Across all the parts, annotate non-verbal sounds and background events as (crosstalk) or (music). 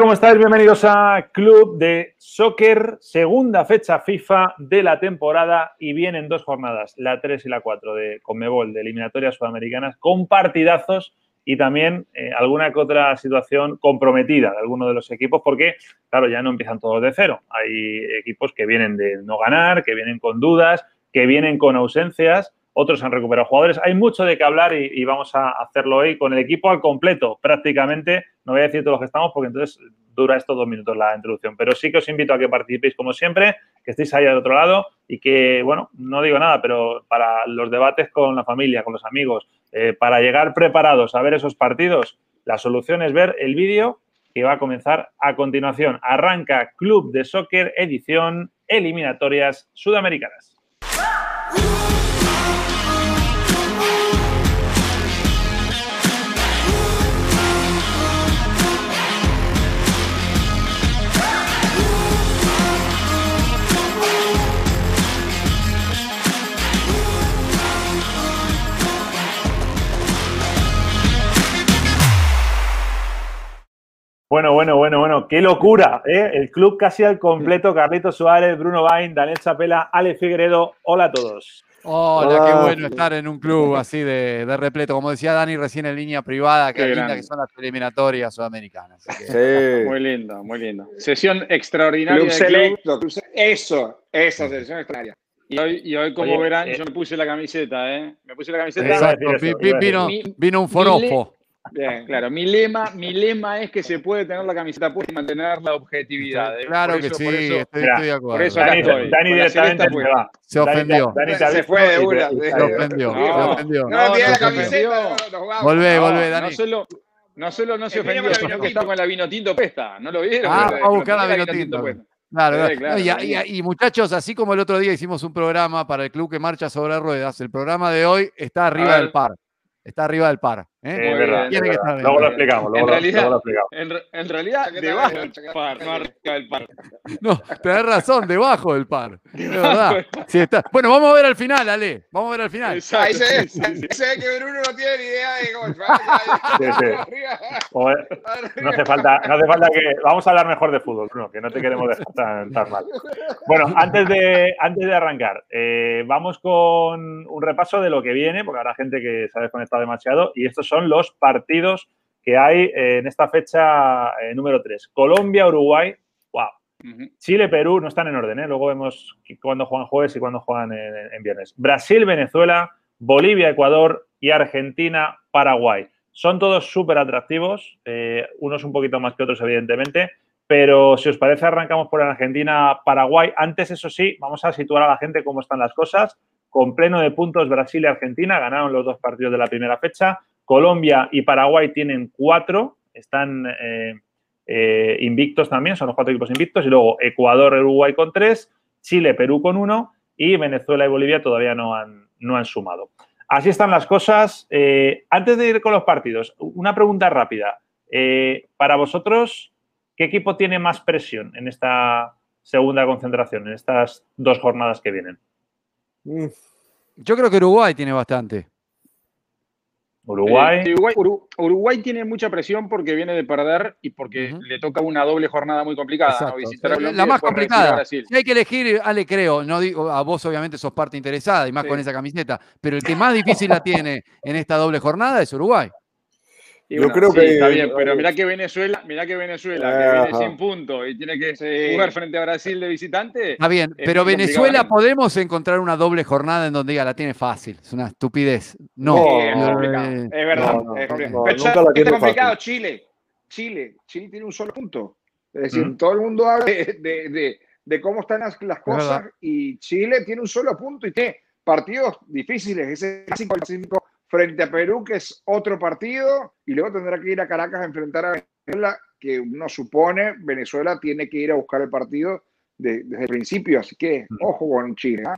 ¿Cómo estáis? Bienvenidos a Club de Soccer, segunda fecha FIFA de la temporada y vienen dos jornadas, la 3 y la 4 de Conmebol, de eliminatorias sudamericanas, con partidazos y también eh, alguna que otra situación comprometida de alguno de los equipos, porque, claro, ya no empiezan todos de cero. Hay equipos que vienen de no ganar, que vienen con dudas, que vienen con ausencias, otros han recuperado jugadores. Hay mucho de qué hablar y, vamos a hacerlo hoy con el equipo al completo, prácticamente. No voy a decir todos los que estamos porque entonces dura estos dos minutos la introducción, pero sí que os invito a que participéis como siempre, que estéis ahí al otro lado y que, bueno, no digo nada, pero para los debates con la familia, con los amigos, eh, para llegar preparados a ver esos partidos, la solución es ver el vídeo que va a comenzar a continuación. Arranca Club de Soccer edición eliminatorias sudamericanas. Bueno, bueno, bueno, bueno, qué locura, ¿eh? El club casi al completo, Carlito Suárez, Bruno Bain, Daniel Chapela, Ale Figueredo, hola a todos. Hola, qué bueno estar en un club así de, de, repleto. Como decía Dani recién en línea privada, qué, qué linda grande. que son las eliminatorias sudamericanas. Que... Sí. Muy lindo, muy lindo. Sesión extraordinaria. Club selecto, club... eso, esa sesión extraordinaria. Y hoy, y hoy como Oye, verán, eh, yo me puse la camiseta, ¿eh? Me puse la camiseta. Exacto, vino, vino un forofo. Bien, claro. Mi lema, mi lema es que se puede tener la camiseta puesta y mantener la objetividad. ¿eh? Claro que eso, sí, por eso, estoy, estoy, de acuerdo. Por eso Dani, estoy. Dani directamente se, va. se ofendió. Dani, Dani se fue de una. Se ofendió. No, se ofendió. No, no tiene la camiseta. No, volvé, volvé, Dani. No solo, no solo no se ofendió, sino que está con la vino tinto pesta. ¿No lo vieron? Ah, va a buscar la vino tinto. Claro, claro. Sí, claro, y, y, y, muchachos, así como el otro día hicimos un programa para el club que marcha sobre ruedas, el programa de hoy está arriba del par. Está arriba del par. ¿Eh? Sí, es verdad, es verdad. Luego lo explicamos. Luego, en, realidad, luego lo explicamos. En, en, realidad, debajo del par, no arriba del par. No, tenés razón, debajo del par. (laughs) De verdad. Sí, está. Bueno, vamos a ver al final, Ale. Vamos a ver al final. Ahí se, ve, se ve que Bruno no tiene ni idea de golf. Sí, sí. (laughs) No hace, falta, no hace falta que. Vamos a hablar mejor de fútbol, Bruno, que no te queremos dejar tan, tan mal. Bueno, antes de, antes de arrancar, eh, vamos con un repaso de lo que viene, porque habrá gente que se ha desconectado demasiado, y estos son los partidos que hay en esta fecha eh, número 3. Colombia, Uruguay, wow. Uh -huh. Chile, Perú, no están en orden, ¿eh? luego vemos cuándo juegan jueves y cuándo juegan en, en, viernes. Brasil, Venezuela, Bolivia, Ecuador y Argentina, Paraguay. Son todos súper atractivos, eh, unos un poquito más que otros, evidentemente, pero si os parece, arrancamos por Argentina, Paraguay. Antes, eso sí, vamos a situar a la gente cómo están las cosas. Con pleno de puntos, Brasil y Argentina ganaron los dos partidos de la primera fecha. Colombia y Paraguay tienen cuatro, están eh, eh, invictos también, son los cuatro equipos invictos. Y luego Ecuador, Uruguay con tres, Chile, Perú con uno y Venezuela y Bolivia todavía no han, no han sumado. Así están las cosas. Eh, antes de ir con los partidos, una pregunta rápida. Para vosotros, ¿qué equipo tiene más presión en esta segunda concentración, en estas dos jornadas que vienen? Yo creo que Uruguay tiene bastante. Uruguay. Eh, Uruguay, Uruguay, tiene mucha presión porque viene de perder y porque uh -huh. le toca una doble jornada muy complicada. ¿no? Visitar la, la más complicada. Si hay que elegir, Ale, creo, no digo, a vos obviamente sos parte interesada y más sí. con esa camiseta, pero el que más difícil la tiene en esta doble jornada es Uruguay. Y bueno, Yo creo sí, que está bien, pero mirá que Venezuela, mirá que Venezuela, que viene sin puntos y tiene que sí. jugar frente a Brasil de visitante. Está bien, pero Venezuela podemos encontrar una doble jornada en donde diga la tiene fácil. Es una estupidez. No, no, es, no, es verdad. No, es complicado. pero nunca la tiene complicado fácil. Chile. Chile. Chile tiene un solo punto. Es decir, ¿Mm? todo el mundo habla de, de, de, de cómo están las, las cosas y Chile tiene un solo punto y tiene partidos difíciles. Ese clásico frente a Perú, que es otro partido, y luego tendrá que ir a Caracas a enfrentar a Venezuela, que uno supone Venezuela tiene que ir a buscar el partido de, desde el principio, así que ojo con Chile. ¿eh?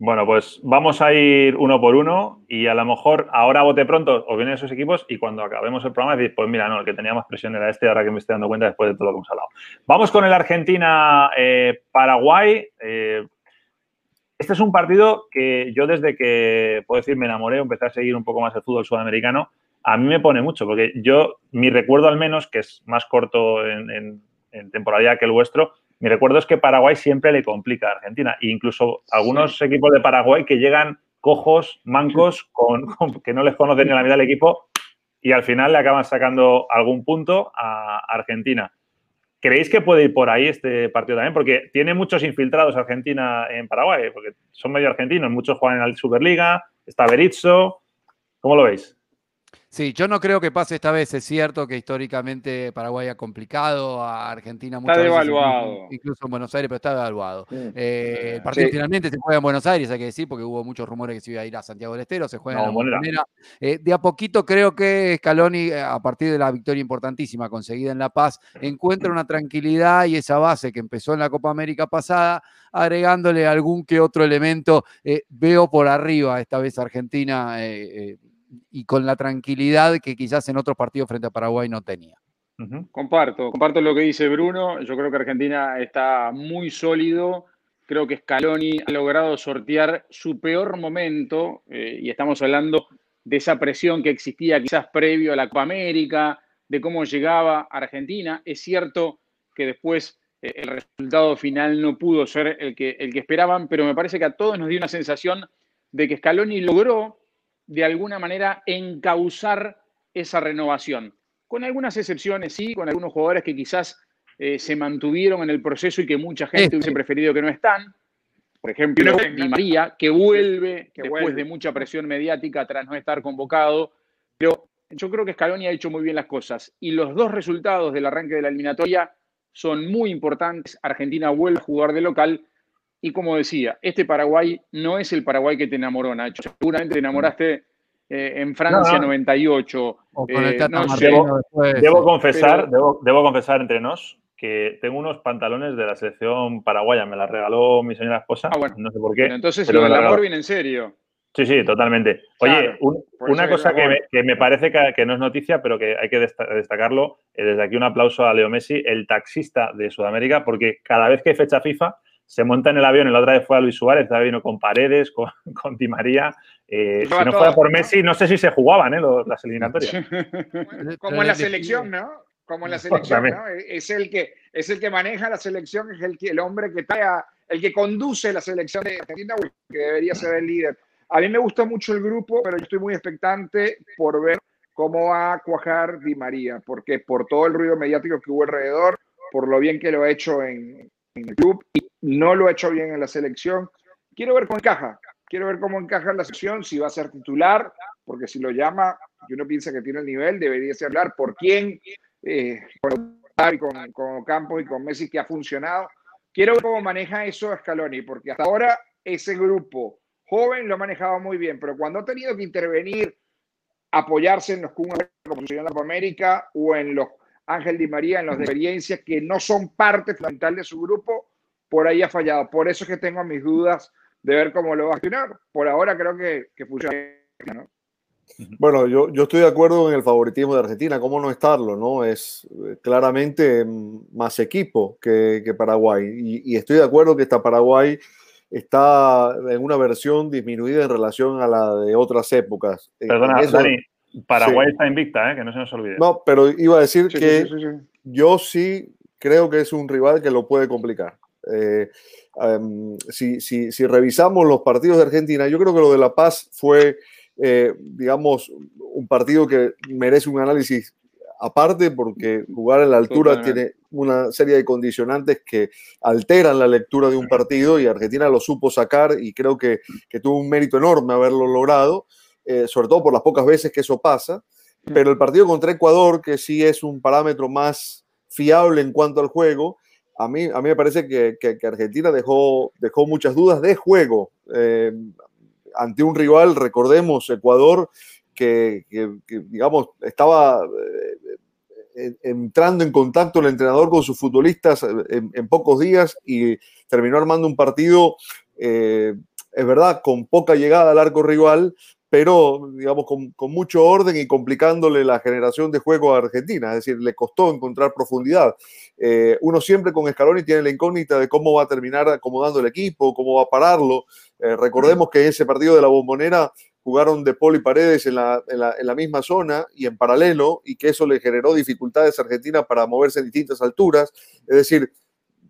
Bueno, pues vamos a ir uno por uno y a lo mejor ahora bote pronto os vienen esos equipos y cuando acabemos el programa decís, pues mira, no, el que tenía más presión era este, ahora que me estoy dando cuenta después de todo lo que hemos hablado. Vamos con el Argentina-Paraguay. Eh, este es un partido que yo desde que, puedo decir, me enamoré, empecé a seguir un poco más el fútbol sudamericano, a mí me pone mucho, porque yo, mi recuerdo al menos, que es más corto en, en temporalidad que el vuestro, mi recuerdo es que Paraguay siempre le complica a Argentina. E incluso algunos equipos de Paraguay que llegan cojos, mancos, (laughs) con, que no les conocen ni la mitad del equipo y al final le acaban sacando algún punto a Argentina. ¿Creéis que puede ir por ahí este partido también? Porque tiene muchos infiltrados Argentina en Paraguay, porque son medio argentinos, muchos juegan en la Superliga, está Berizzo. ¿Cómo lo veis? Sí, yo no creo que pase esta vez. Es cierto que históricamente Paraguay ha complicado a Argentina muchas está devaluado. incluso en Buenos Aires, pero está devaluado. Eh, el partido finalmente se juega en Buenos Aires, hay que decir, porque hubo muchos rumores que se iba a ir a Santiago del Estero, se juega en la eh, de a poquito creo que Scaloni, eh, a partir de la victoria importantísima conseguida en La Paz, encuentra una tranquilidad y esa base que empezó en la Copa América pasada, agregándole algún que otro elemento. veo por arriba esta vez Argentina y con la tranquilidad que quizás en otros partidos frente a Paraguay no tenía. Comparto, comparto lo que dice Bruno. Yo creo que Argentina está muy sólido. Creo que Scaloni ha logrado sortear su peor momento eh, y estamos hablando de esa presión que existía quizás previo a la Copa América, de cómo llegaba Argentina. Es cierto que después eh, el resultado final no pudo ser el que, el que esperaban, pero me parece que a todos nos dio una sensación de que Scaloni logró de alguna manera encauzar esa renovación. Con algunas excepciones, sí, con algunos jugadores que quizás eh, se mantuvieron en el proceso y que mucha gente hubiese preferido que no están. Por ejemplo, Di María, que vuelve después de mucha presión mediática tras no estar convocado. Pero yo creo que Scaloni ha hecho muy bien las cosas. Y los dos resultados del arranque de la eliminatoria son muy importantes. Argentina vuelve a jugar de local y como decía, este Paraguay no es el Paraguay que te enamoró, Nacho. Seguramente te enamoraste eh, en Francia 98. Eh, debo, confesar, debo, confesar entre nos que tengo unos pantalones de la selección paraguaya. Me la regaló mi señora esposa. Ah, bueno. No sé por qué. entonces lo del amor viene en serio. Sí, sí, totalmente. Oye, una cosa que me, parece que, no es noticia, pero que hay que destacarlo, eh, desde aquí un aplauso a Leo Messi, el taxista de Sudamérica, porque cada vez que hay fecha FIFA, se monta en el avión, la otra vez fue a Luis Suárez, estaba vino con Paredes, con, (laughs) con Di María. Eh, si no fuera por Messi, no sé si se jugaban ¿eh? las eliminatorias. (laughs) Como en la selección, ¿no? Como en la (laughs) selección, ¿no? Es el que, es el que maneja la selección, es el, que, el hombre que trae el que conduce la selección de Argentina, que debería ser el líder. A mí me gusta mucho el grupo, pero yo estoy muy expectante por ver cómo va a cuajar Di María, porque por todo el ruido mediático que hubo alrededor, por lo bien que lo ha hecho en, en el club y no lo ha hecho bien en la selección. Quiero ver cómo encaja, quiero ver cómo encaja en la selección, si va a ser titular, porque si lo llama, y uno piensa que tiene el nivel, debería ser hablar por quién, eh, con, con, Campos y con Messi que ha funcionado. Quiero ver cómo maneja eso Scaloni, porque hasta ahora ese grupo joven lo ha manejado muy bien, pero cuando ha tenido que intervenir, apoyarse en los Kun como en la América o en los Ángel Di María en las experiencias que no son parte fundamental de su grupo, por ahí ha fallado. Por eso es que tengo mis dudas de ver cómo lo va a gestionar. Por ahora creo que, que funciona. Bueno, yo, yo estoy de acuerdo en el favoritismo de Argentina, ¿cómo no estarlo? no Es eh, claramente más equipo que, que Paraguay. Y, y, estoy de acuerdo que esta Paraguay está en una versión disminuida en relación a la de otras épocas. Perdona, Dani, Paraguay está invicta, ¿eh? que no se nos olvide. No, pero iba a decir que yo sí creo que es un rival que lo puede complicar. Eh, em, si, si, si, revisamos los partidos de Argentina, yo creo que lo de La Paz fue, eh, digamos, un partido que merece un análisis aparte porque jugar en la altura tiene una serie de condicionantes que alteran la lectura de un partido y Argentina lo supo sacar y creo que, que tuvo un mérito enorme haberlo logrado. Eh, sobre todo por las pocas veces que eso pasa, mm. pero el partido contra Ecuador, que sí es un parámetro más fiable en cuanto al juego, a mí, a mí me parece que, que, Argentina dejó, dejó muchas dudas de juego eh, ante un rival, recordemos, Ecuador, que, digamos, estaba eh, entrando en contacto el entrenador con sus futbolistas en, pocos días y terminó armando un partido es verdad, con poca llegada al arco rival, pero digamos con, mucho orden y complicándole la generación de juego a Argentina, es decir, le costó encontrar profundidad. Eh, uno siempre con Scaloni tiene la incógnita de cómo va a terminar acomodando el equipo, cómo va a pararlo. Eh, recordemos que ese partido de la bombonera jugaron De Paul y Paredes en la, en la, misma zona y en paralelo, y que eso le generó dificultades a Argentina para moverse en distintas alturas. Es decir,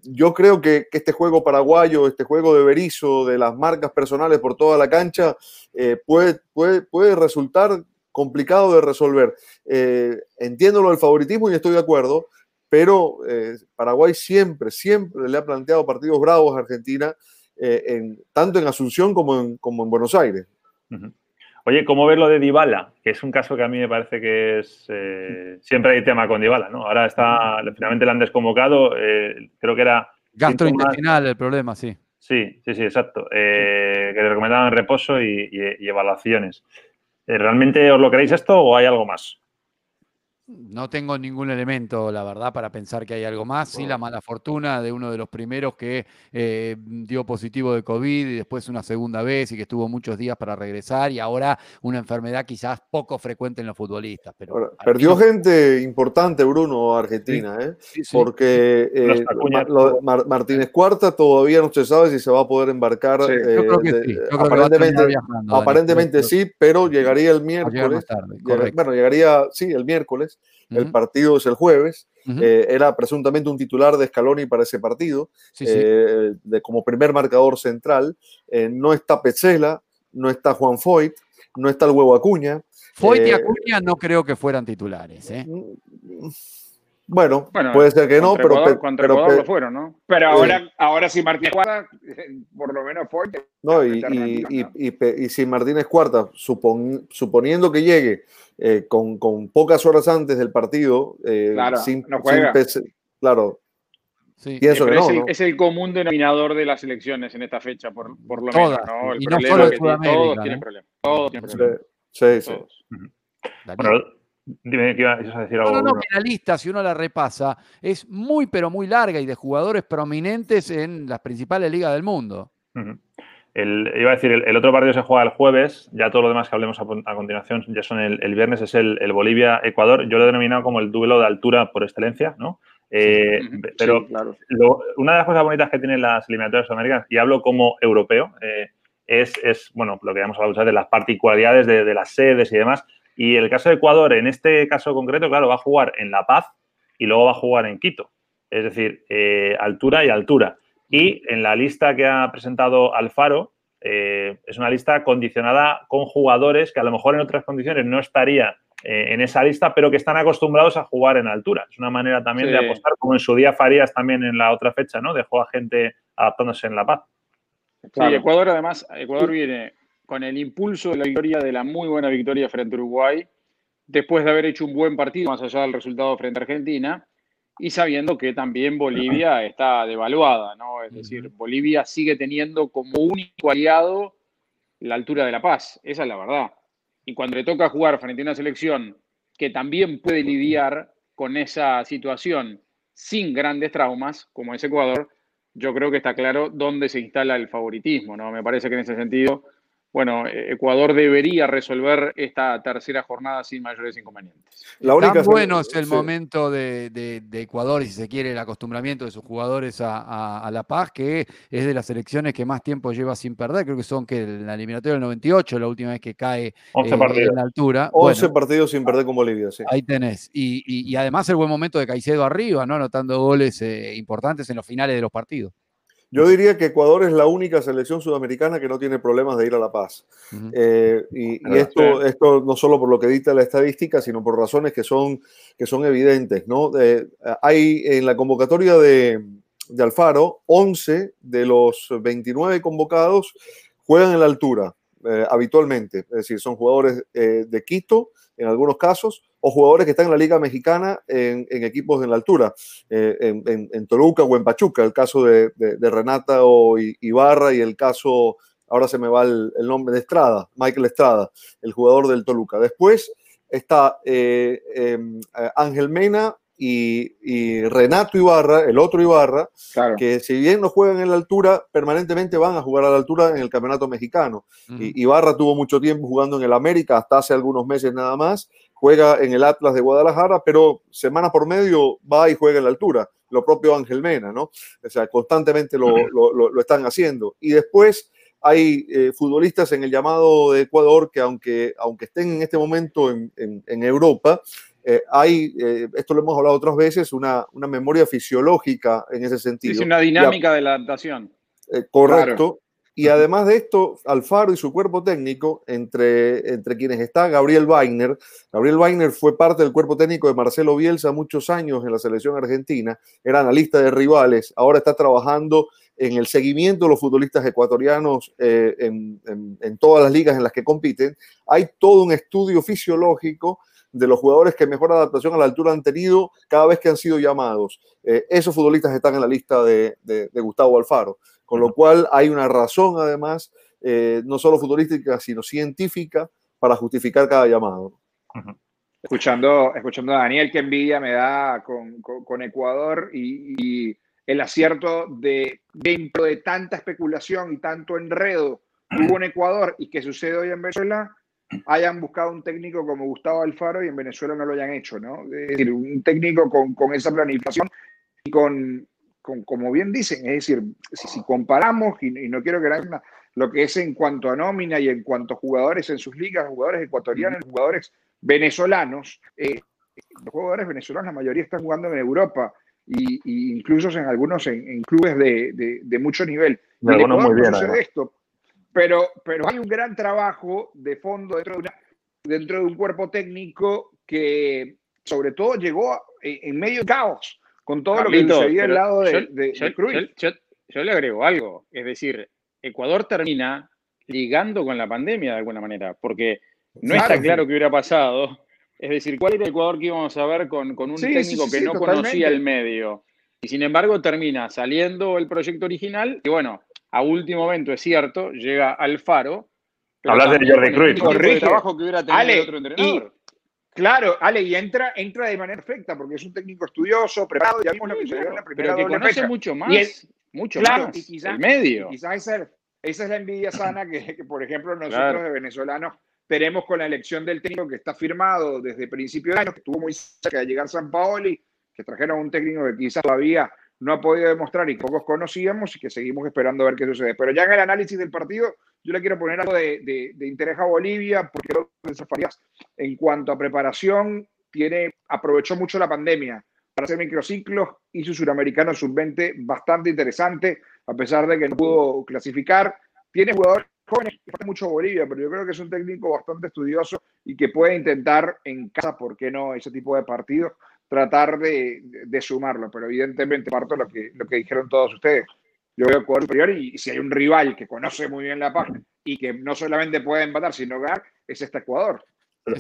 yo creo que, este juego paraguayo, este juego de Berizo, de las marcas personales por toda la cancha, eh, puede, puede, puede, resultar complicado de resolver. Eh, entiendo lo del favoritismo y estoy de acuerdo, pero eh, Paraguay siempre, siempre le ha planteado partidos bravos a Argentina, en, tanto en Asunción como en, como en Buenos Aires. Oye, ¿cómo ver lo de Dybala? Que es un caso que a mí me parece que es... Eh, siempre hay tema con Dybala, ¿no? Ahora está... Finalmente le han desconvocado. Eh, creo que era... Gastrointestinal el problema, sí. Sí, sí, sí, exacto. Eh, que le recomendaban reposo y evaluaciones. ¿Realmente os lo queréis esto o hay algo más? No tengo ningún elemento, la verdad, para pensar que hay algo más. Sí, la mala fortuna de uno de los primeros que eh, dio positivo de COVID y después una segunda vez y que estuvo muchos días para regresar y ahora una enfermedad quizás poco frecuente en los futbolistas. Pero perdió gente importante, Bruno, Argentina, ¿eh? porque eh, Martínez Cuarta todavía no se sabe si se va a poder embarcar. aparentemente, aparentemente sí, pero llegaría el miércoles. bueno, llegaría, sí, el miércoles el partido es el jueves. Eh, era presuntamente un titular de Scaloni para ese partido, eh, de, como primer marcador central. Eh, no está Petzela, no está Juan Foyt, no está el huevo Acuña. Foyt y Acuña no creo que fueran titulares. Bueno, puede ser que no, pero, pero, lo fueron, ¿no? Pero ahora, ahora sí Martínez Cuarta, (laughs) por lo menos fuerte. No, y, y, y, si Martínez Cuarta, suponiendo que llegue eh, con, con, pocas horas antes del partido, eh, claro, sin, no juega. claro. Sí. Pienso que no, es, el, es, el, común denominador de las elecciones en esta fecha, por, por lo menos. ¿no? El y problema no solo que todos tienen problemas. Todos tienen problemas. Sí, sí. Bueno, Dime que ibas a decir algo. No, no, no, que la lista, si uno la repasa, es muy, pero muy larga y de jugadores prominentes en las principales ligas del mundo. el, iba a decir, el, otro partido se juega el jueves, ya todo lo demás que hablemos a, continuación ya son el, viernes, es el, Bolivia-Ecuador. Yo lo he denominado como el duelo de altura por excelencia, ¿no? Eh, pero una de las cosas bonitas que tienen las eliminatorias americanas, y hablo como europeo, eh, es, es, bueno, lo que vamos a hablar de las particularidades de, de las sedes y demás y el caso de Ecuador, en este caso concreto, claro, va a jugar en La Paz y luego va a jugar en Quito. Es decir, eh, altura y altura. Y en la lista que ha presentado Alfaro, eh, es una lista condicionada con jugadores que a lo mejor en otras condiciones no estaría eh, en esa lista, pero que están acostumbrados a jugar en altura. Es una manera también de apostar, como en su día Farías también en la otra fecha, ¿no? Dejó a gente adaptándose en La Paz. Sí, Ecuador además, Ecuador viene con el impulso de la victoria, de la muy buena victoria frente a Uruguay, después de haber hecho un buen partido, más allá del resultado frente a Argentina, y sabiendo que también Bolivia está devaluada, ¿no? Es decir, Bolivia sigue teniendo como único aliado la altura de La Paz, esa es la verdad. Y cuando le toca jugar frente a una selección que también puede lidiar con esa situación sin grandes traumas, como es Ecuador, yo creo que está claro dónde se instala el favoritismo, ¿no? Me parece que en ese sentido bueno, Ecuador debería resolver esta tercera jornada sin mayores inconvenientes. La Tan bueno es el momento de, Ecuador y si se quiere el acostumbramiento de sus jugadores a, La Paz, que es de las selecciones que más tiempo lleva sin perder. Creo que son que la eliminatoria del 98, la última vez que cae eh, en la altura. 11 partidos sin perder con Bolivia, sí. Ahí tenés. Y, además el buen momento de Caicedo arriba, ¿no? Anotando goles eh, importantes en los finales de los partidos. Yo diría que Ecuador es la única selección sudamericana que no tiene problemas de ir a La Paz. Eh, y, esto, esto no solo por lo que dicta la estadística, sino por razones que son, que son evidentes. ¿no? hay en la convocatoria de, Alfaro, 11 de los 29 convocados juegan en la altura eh, habitualmente. Es decir, son jugadores eh, de Quito en algunos casos, o jugadores que están en la Liga Mexicana en, equipos en la altura, eh, en, Toluca o en Pachuca, el caso de, Renata o Ibarra y el caso, ahora se me va el, nombre de Estrada, Michael Estrada, el jugador del Toluca. Después está eh, em, Ángel Mena y, Renato Ibarra, el otro Ibarra, que si bien no juegan en la altura, permanentemente van a jugar a la altura en el campeonato mexicano. Ibarra tuvo mucho tiempo jugando en el América, hasta hace algunos meses nada más, juega en el Atlas de Guadalajara, pero semana por medio va y juega en la altura. Lo propio Ángel Mena, ¿no? O sea, constantemente lo, lo, están haciendo. Y después hay eh, futbolistas en el llamado de Ecuador que aunque, aunque estén en este momento en, en, Europa, eh, hay, eh, esto lo hemos hablado otras veces, una, una memoria fisiológica en ese sentido. Es una dinámica de la adaptación. correcto. Y además de esto, Alfaro y su cuerpo técnico, entre, entre quienes está Gabriel Weiner. Gabriel Weiner fue parte del cuerpo técnico de Marcelo Bielsa muchos años en la selección argentina, era analista de rivales, ahora está trabajando en el seguimiento de los futbolistas ecuatorianos eh, en, todas las ligas en las que compiten. Hay todo un estudio fisiológico de los jugadores que mejor adaptación a la altura han tenido cada vez que han sido llamados. Eh, esos futbolistas están en la lista de Gustavo Alfaro. Con lo cual hay una razón, además, eh, no solo futbolística, sino científica, para justificar cada llamado. Escuchando, escuchando a Daniel, que envidia me da con, Ecuador y, el acierto de dentro de tanta especulación y tanto enredo hubo en Ecuador y que sucede hoy en Venezuela, hayan buscado un técnico como Gustavo Alfaro y en Venezuela no lo hayan hecho, ¿no? Es decir, un técnico con, con esa planificación y con como bien dicen, es decir, si, comparamos, y, no quiero que una, lo que es en cuanto a nómina y en cuanto a jugadores en sus ligas, jugadores ecuatorianos, jugadores venezolanos, eh, los jugadores venezolanos, la mayoría están jugando en Europa y, incluso en algunos en, clubes de, mucho nivel. muy bien, esto, pero, pero hay un gran trabajo de fondo dentro de, dentro de un cuerpo técnico que sobre todo llegó en medio de caos con todo lo que sucedía al lado de, yo, Yo, le agrego algo, es decir, Ecuador termina ligando con la pandemia de alguna manera, porque no está claro qué hubiera pasado. Es decir, ¿cuál era el Ecuador que íbamos a ver con, un técnico que no conocía el medio? Y sin embargo termina saliendo el proyecto original, y bueno, a último momento es cierto, llega Alfaro. Hablas de Jordi Cruyff. El trabajo que hubiera tenido otro entrenador. Claro, Ale, y entra, entra de manera perfecta porque es un técnico estudioso, preparado, ya vimos lo que se en la primera pero que conoce mucho más, mucho más y quizás, el medio. quizás esa, esa, es la envidia sana que, por ejemplo, nosotros de venezolanos tenemos con la elección del técnico que está firmado desde principio de año, que estuvo muy cerca de llegar San Paoli, que trajeron un técnico que quizás todavía no ha podido demostrar y que pocos conocíamos y que seguimos esperando a ver qué sucede. Pero ya en el análisis del partido, yo le quiero poner algo de, interés a Bolivia, porque que Farías, en cuanto a preparación, tiene, aprovechó mucho la pandemia para hacer microciclos su suramericano sub-20 bastante interesante, a pesar de que no pudo clasificar. Tiene jugadores jóvenes, falta mucho Bolivia, pero yo creo que es un técnico bastante estudioso y que puede intentar en casa, ¿por qué no?, ese tipo de partidos tratar de, sumarlo, pero evidentemente parto lo que, lo que dijeron todos ustedes. Yo veo Ecuador superior y, si hay un rival que conoce muy bien la página y que no solamente puede empatar, sino ganar, es este Ecuador.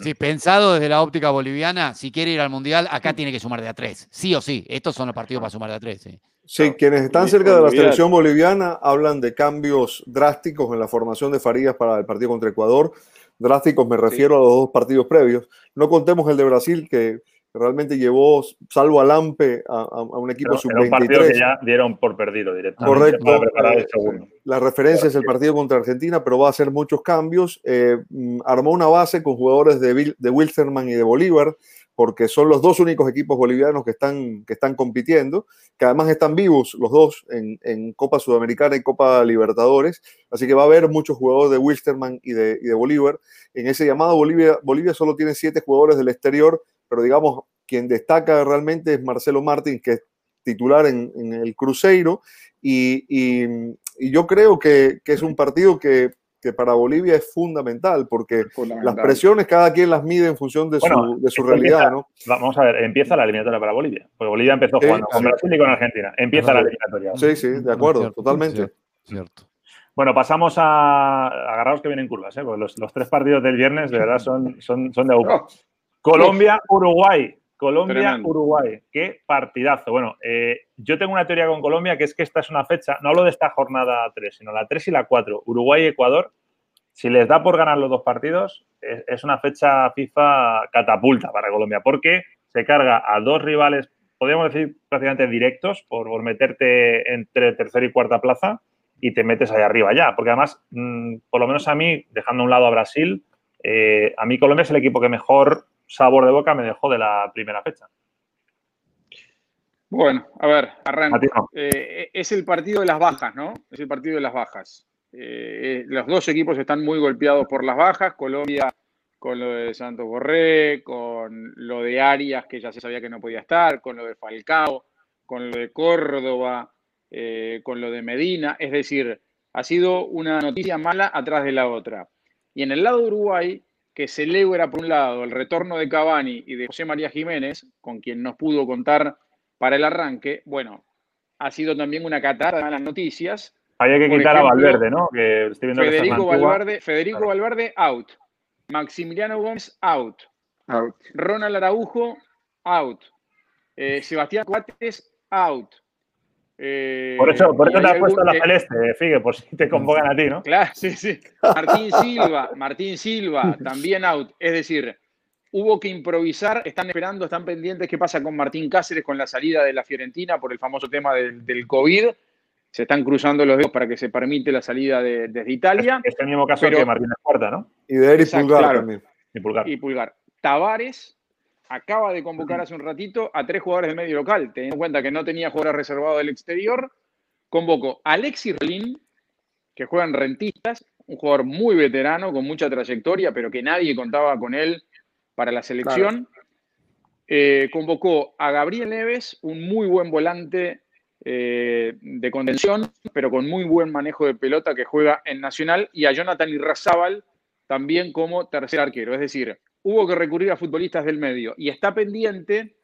Sí, pensado desde la óptica boliviana, si quiere ir al Mundial, acá tiene que sumar de a tres. Sí o sí, estos son los partidos para sumar de a tres. Sí, sí quienes están cerca de la selección boliviana hablan de cambios drásticos en la formación de Farías para el partido contra Ecuador. Drásticos me refiero a los dos partidos previos. No contemos el de Brasil, que realmente llevó, salvo a Lampe, a, un equipo sub-23. un partido que ya dieron por perdido directamente. Correcto. la referencia es el partido contra Argentina, pero va a hacer muchos cambios. Eh, mm, armó una base con jugadores de, de Wilstermann y de Bolívar, porque son los dos únicos equipos bolivianos que están, que están compitiendo, que además están vivos los dos en, en Copa Sudamericana y Copa Libertadores. Así que va a haber muchos jugadores de Wilstermann y de, y de Bolívar. En ese llamado Bolivia, Bolivia solo tiene siete jugadores del exterior pero digamos, quien destaca realmente es Marcelo Martín, que es titular en, el Cruzeiro, y, yo creo que, es un partido que, para Bolivia es fundamental, porque las presiones cada quien las mide en función de su, realidad, ¿no? Vamos a ver, empieza la eliminatoria para Bolivia, porque Bolivia empezó jugando con Brasil y con Argentina. Empieza la eliminatoria. Sí, sí, de acuerdo, totalmente. Cierto, Bueno, pasamos a agarraros que vienen curvas, ¿eh? porque los, tres partidos del viernes de verdad son, son, son de agua. Colombia, Uruguay. Colombia, Uruguay. Qué partidazo. Bueno, eh, yo tengo una teoría con Colombia que es que esta es una fecha, no hablo de esta jornada 3, sino la 3 y la 4. Uruguay y Ecuador. Si les da por ganar los dos partidos, es, una fecha FIFA catapulta para Colombia, porque se carga a dos rivales, podríamos decir prácticamente directos, por, meterte entre tercera y cuarta plaza y te metes ahí arriba ya. Porque además, mm, por lo menos a mí, dejando a un lado a Brasil, eh, a mí Colombia es el equipo que mejor sabor de boca me dejó de la primera fecha. Bueno, a ver, arranco. Eh, es el partido de las bajas, ¿no? Es el partido de las bajas. Eh, los dos equipos están muy golpeados por las bajas. Colombia con lo de Santos Borré, con lo de Arias, que ya se sabía que no podía estar, con lo de Falcao, con lo de Córdoba, eh, con lo de Medina. Es decir, ha sido una noticia mala atrás de la otra. Y en el lado de Uruguay, que celebra por un lado el retorno de Cavani y de José María Jiménez, con quien nos pudo contar para el arranque, bueno, ha sido también una catarata de malas noticias. Hay que quitar a Valverde, ¿no? Federico, Valverde, Federico Valverde, out. Maximiliano Gómez, out. out. Ronald Araujo, out. Eh, Sebastián Cuates, out. Eh, por eso, por eso te has puesto la celeste, Figue, por si te convocan a ti, ¿no? Claro, sí, sí. Martín Silva, Martín Silva, también out. Es decir, hubo que improvisar, están esperando, están pendientes qué pasa con Martín Cáceres con la salida de la Fiorentina por el famoso tema del, del COVID se están cruzando los dedos para que se permite la salida desde Italia. Es el mismo caso que Martínez Cuarta, ¿no? Y de Eric Pulgar también. Y Pulgar. Y Pulgar. Tavares acaba de convocar hace un ratito a tres jugadores del medio local, teniendo en cuenta que no tenía jugadores reservados del exterior. Convocó a Alexis Relin, que juega en Rentistas, un jugador muy veterano, con mucha trayectoria, pero que nadie contaba con él para la selección. Eh, convocó a Gabriel Neves, un muy buen volante eh, de contención, pero con muy buen manejo de pelota que juega en Nacional, y a Jonathan Irrazábal también como tercer arquero. Es decir, hubo que recurrir a futbolistas del medio y está pendiente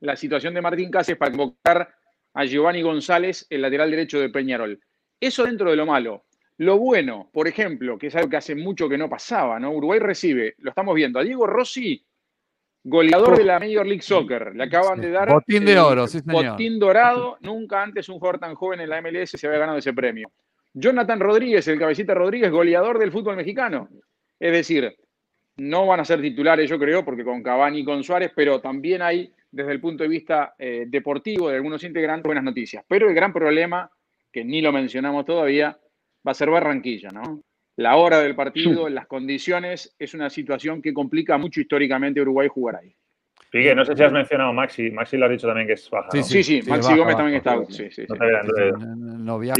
la situación de Martín Cáceres para convocar a Giovanni González, el lateral derecho de Peñarol. Eso dentro de lo malo. Lo bueno, por ejemplo, que es algo que hace mucho que no pasaba, ¿no? Uruguay recibe, lo estamos viendo, a Diego Rossi goleador de la Major League Soccer. Le acaban de dar. Botín de oro, sí, señor. Botín dorado. Nunca antes un jugador tan joven en la MLS se había ganado ese premio. Jonathan Rodríguez, el cabecita Rodríguez, goleador del fútbol mexicano. Es decir, no van a ser titulares, yo creo, porque con Cavani y con Suárez, pero también hay, desde el punto de vista eh, deportivo de algunos integrantes, buenas noticias. Pero el gran problema, que ni lo mencionamos todavía, va a ser Barranquilla, ¿no? la hora del partido, las condiciones, es una situación que complica mucho históricamente a Uruguay jugar ahí. Pique, no sé si has mencionado Maxi. Maxi lo ha dicho también que es baja. Sí, sí, sí, Maxi Gómez también está. Sí, sí, no, viaja,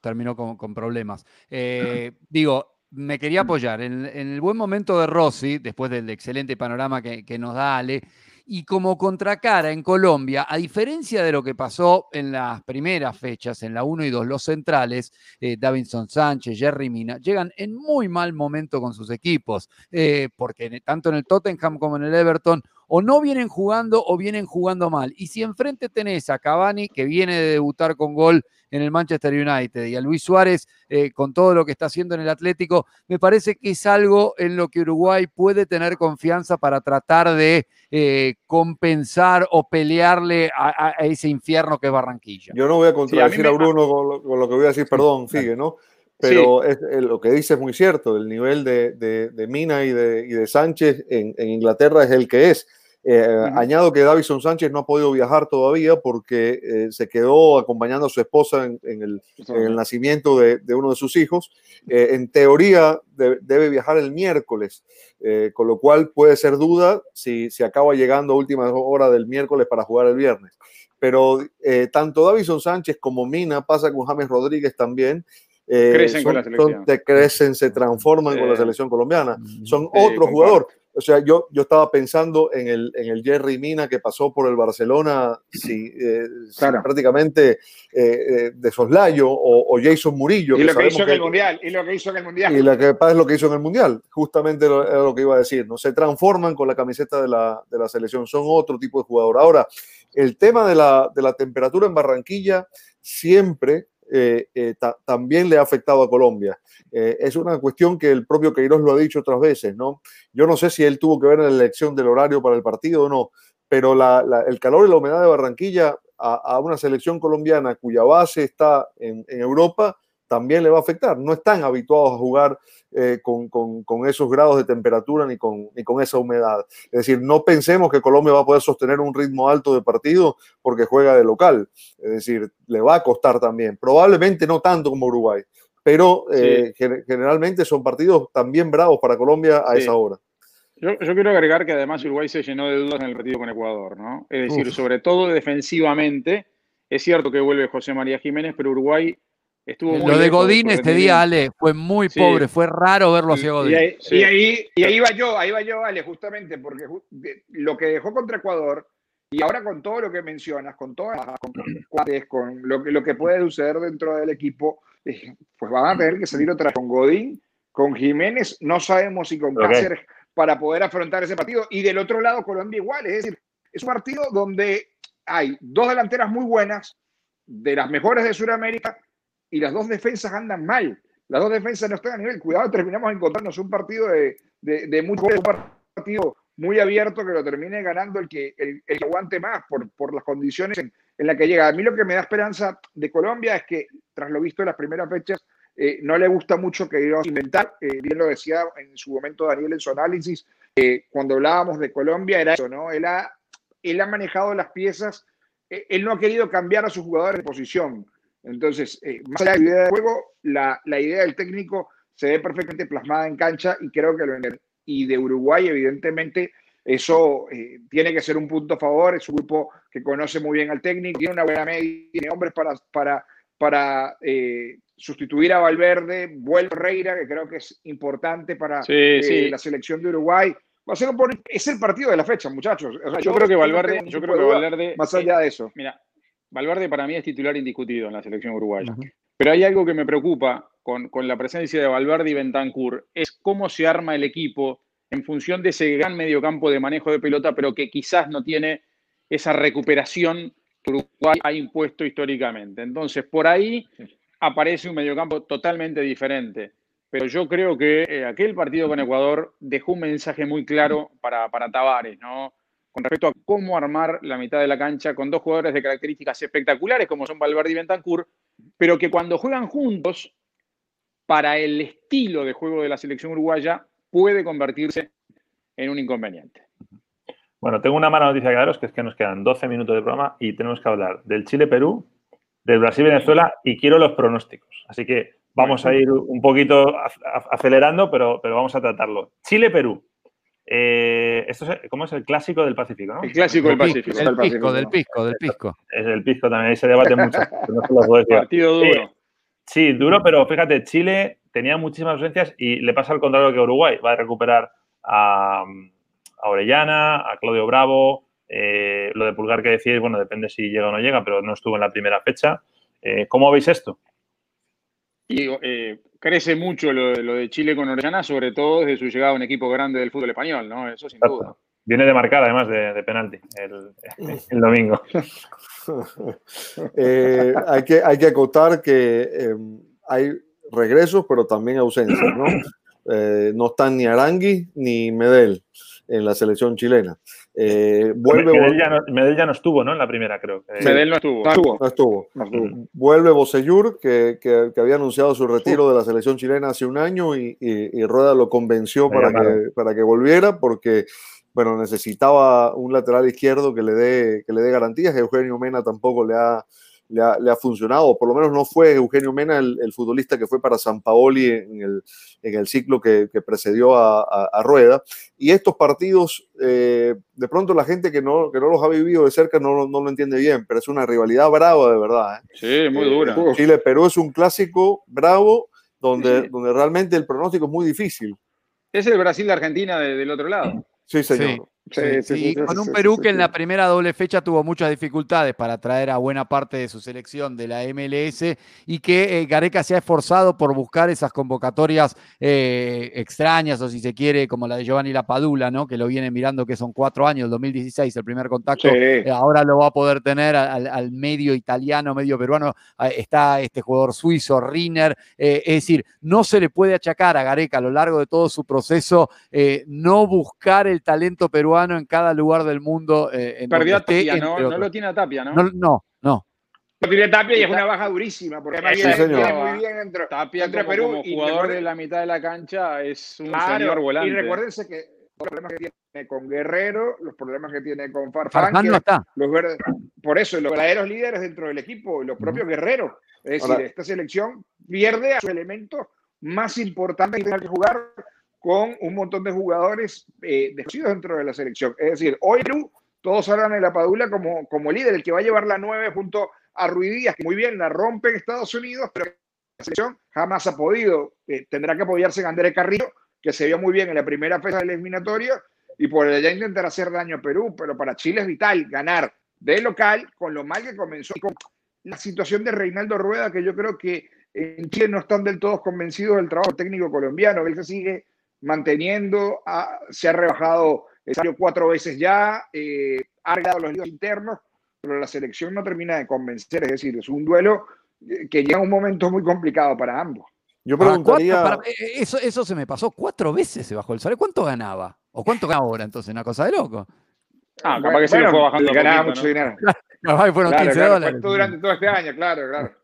terminó, con, problemas. Eh, digo, me quería apoyar. En, el buen momento de Rossi, después del excelente panorama que, nos da Ale, y como contracara en Colombia, a diferencia de lo que pasó en las primeras fechas, en la 1 y 2, los centrales, eh, Davinson Sánchez, Jerry Mina, llegan en muy mal momento con sus equipos, eh, porque tanto en el Tottenham como en el Everton o no vienen jugando o vienen jugando mal. Y si enfrente tenés a Cavani, que viene de debutar con gol en el Manchester United, y a Luis Suárez, eh, con todo lo que está haciendo en el Atlético, me parece que es algo en lo que Uruguay puede tener confianza para tratar de eh, compensar o pelearle a, ese infierno que es Barranquilla. Yo no voy a contradecir a, Bruno con lo, que voy a decir, perdón, sigue, ¿no? Pero es, lo que dice es muy cierto, el nivel de, Mina y de, Sánchez en, Inglaterra es el que es. Eh, añado que Davison Sánchez no ha podido viajar todavía porque eh, se quedó acompañando a su esposa en, el, nacimiento de, uno de sus hijos. Eh, en teoría debe viajar el miércoles, con lo cual puede ser duda si, si acaba llegando a última hora del miércoles para jugar el viernes. Pero tanto Davison Sánchez como Mina pasa con James Rodríguez también. crecen con la selección. crecen, se transforman con la selección colombiana. Son otro jugador. O sea, yo, yo estaba pensando en el, en el Jerry Mina que pasó por el Barcelona sí, eh, prácticamente eh, eh, de soslayo o, Jason Murillo. Y lo que hizo en el Mundial. Y lo que hizo en el Mundial. Y lo que pasa es lo que hizo en el Mundial. Justamente lo, era lo que iba a decir. ¿no? Se transforman con la camiseta de la, de la selección. Son otro tipo de jugador. Ahora, el tema de la, de la temperatura en Barranquilla siempre eh, eh, también le ha afectado a Colombia. Eh, es una cuestión que el propio Queiroz lo ha dicho otras veces, ¿no? Yo no sé si él tuvo que ver en la elección del horario para el partido o no, pero el calor y la humedad de Barranquilla a, una selección colombiana cuya base está en, Europa también le va a afectar. No están habituados a jugar eh, con, esos grados de temperatura ni con, ni con esa humedad. Es decir, no pensemos que Colombia va a poder sostener un ritmo alto de partido porque juega de local. Es decir, le va a costar también. Probablemente no tanto como Uruguay, pero eh, generalmente son partidos también bravos para Colombia a esa hora. Yo, quiero agregar que además Uruguay se llenó de dudas en el partido con Ecuador, ¿no? Es decir, sobre todo defensivamente, es cierto que vuelve José María Jiménez, pero Uruguay estuvo muy Lo de Godín este día, Ale, fue muy pobre, fue raro verlo hacia Godín. Y ahí, y ahí, va yo, ahí va yo, Ale, justamente, porque lo que dejó contra Ecuador, y ahora con todo lo que mencionas, con todas las con lo, lo que puede suceder dentro del equipo, eh, pues van a tener que salir otra con Godín, con Jiménez, no sabemos si con Cáceres para poder afrontar ese partido. Y del otro lado, Colombia igual. Es decir, es un partido donde hay dos delanteras muy buenas, de las mejores de Sudamérica, y las dos defensas andan mal. Las dos defensas no están a nivel. Cuidado, terminamos encontrándonos un partido de, de, de muy un partido muy abierto que lo termine ganando el que, el, que aguante más por, por las condiciones en, en las que llega. A mí lo que me da esperanza de Colombia es que, tras lo visto en las primeras fechas, eh, no le gusta mucho que a inventar. Eh, bien lo decía en su momento Daniel en su análisis, eh, cuando hablábamos de Colombia, era eso, ¿no? Él ha, él ha manejado las piezas, él no ha querido cambiar a sus jugadores de posición. Entonces, más allá de la idea de juego, la, la, idea del técnico se ve perfectamente plasmada en cancha y creo que lo y de Uruguay, evidentemente, eso tiene que ser un punto a favor. Es un grupo que conoce muy bien al técnico, tiene una buena media, tiene hombres para, para, para sustituir a Valverde, vuelve Reira, que creo que es importante para eh, la selección de Uruguay. Va a ser es el partido de la fecha, muchachos. yo, creo que Valverde, yo creo que Valverde, más allá de eso. Mira, Valverde para mí es titular indiscutido en la selección uruguaya. Pero hay algo que me preocupa con, con la presencia de Valverde y Bentancur, es cómo se arma el equipo en función de ese gran mediocampo de manejo de pelota, pero que quizás no tiene esa recuperación que Uruguay ha impuesto históricamente. Entonces, por ahí aparece un mediocampo totalmente diferente. Pero yo creo que eh, aquel partido con Ecuador dejó un mensaje muy claro para, para Tavares, ¿no? Con respecto a cómo armar la mitad de la cancha con dos jugadores de características espectaculares como son Valverde y Bentancur, pero que cuando juegan juntos, para el estilo de juego de la selección uruguaya, puede convertirse en un inconveniente. Bueno, tengo una mala noticia que daros, que es que nos quedan 12 minutos de programa y tenemos que hablar del Chile-Perú, del Brasil-Venezuela y quiero los pronósticos. Así que vamos a ir un poquito acelerando, pero, pero vamos a tratarlo. Chile-Perú. Eh, esto ¿Cómo es el clásico del Pacífico? ¿no? El clásico del Pacífico. El pisco, del pisco, del pisco. Es el pisco también, ahí se debate mucho. (laughs) No Partido duro. sí, duro, pero fíjate, Chile tenía muchísimas ausencias y le pasa al contrario que Uruguay. Va a recuperar a, a Orellana, a Claudio Bravo, eh, lo de Pulgar que decís, bueno, depende si llega o no llega, pero no estuvo en la primera fecha. Eh, ¿Cómo veis esto? Y, eh, crece mucho lo, de Chile con Orellana, sobre todo desde su llegada a un equipo grande del fútbol español, ¿no? Eso sin duda. Viene de marcar, además, de, penalti el, (laughs) domingo. (laughs) hay, que, hay que acotar que em, hay regresos, pero también ausencias, ¿no? no están ni Arangui ni Medel en la selección chilena. Eh, vuelve Medel ya, no, estuvo, ¿no? En la primera, creo. Eh, Medel no estuvo. No estuvo. No estuvo. Vuelve Bocellur, que, que, había anunciado su retiro de la selección chilena hace un año y, y, Rueda lo convenció para que, para que volviera porque bueno, necesitaba un lateral izquierdo que le dé, que le dé garantías. Eugenio Mena tampoco le ha, le ha, funcionado, por lo menos no fue Eugenio Mena el, futbolista que fue para San Paoli en el, en el ciclo que, precedió a, Rueda. Y estos partidos, eh, de pronto la gente que no, que no los ha vivido de cerca no, no lo entiende bien, pero es una rivalidad brava de verdad. ¿eh? Sí, muy eh, dura. Chile-Perú es un clásico bravo donde, donde realmente el pronóstico es muy difícil. Es el Brasil-Argentina del otro lado. Sí, señor. Sí, con un Perú que en la primera doble fecha tuvo muchas dificultades para traer a buena parte de su selección de la MLS y que eh, Gareca se ha esforzado por buscar esas convocatorias eh, extrañas o si se quiere como la de Giovanni Lapadula, ¿no? que lo viene mirando que son cuatro años, 2016 el primer contacto, eh, ahora lo va a poder tener al, medio italiano, medio peruano, está este jugador suizo, Riner, es decir, no se le puede achacar a Gareca a lo largo de todo su proceso no buscar el talento peruano en cada lugar del mundo. Eh, Perdió a Tapia, ¿no? No lo tiene a Tapia, ¿no? No, no. tiene Tapia y es una baja durísima, porque sí, viene muy bien dentro, Tapia entre como, Perú. Como jugador de la mitad de la cancha es un señor volante. Y recuérdense que los problemas que tiene con Guerrero, los problemas que tiene con Farfán, Farfán no está. Los por eso, los verdaderos líderes dentro del equipo, los propios guerreros. Es decir, esta selección pierde a su elemento más importante que tiene que jugar con un montón de jugadores eh, desconocidos dentro de la selección. Es decir, hoy Perú, todos hablan de la Padula como, como líder, el que va a llevar la 9 junto a Ruidías, que muy bien la rompe en Estados Unidos, pero la selección jamás ha podido. Eh, tendrá que apoyarse en Andrés Carrillo, que se vio muy bien en la primera fecha del eliminatorio, y por allá intentar hacer daño a Perú, pero para Chile es vital ganar de local con lo mal que comenzó con la situación de Reinaldo Rueda, que yo creo que en Chile no están del todo convencidos del trabajo técnico colombiano, él se sigue manteniendo, se ha rebajado el salario cuatro veces ya, eh, ha arreglado los líos internos, pero la selección no termina de convencer, es decir, es un duelo eh, que llega a un momento muy complicado para ambos. Yo preguntaría... Eh, eso, eso se me pasó, cuatro veces se bajó el salario, ¿cuánto ganaba? ¿O cuánto gana ahora entonces? Una cosa de loco. Ah, capaz que se le fue bajando. Ganaba mucho dinero. Capaz que fueron 15 dólares. Durante todo este año, claro, claro.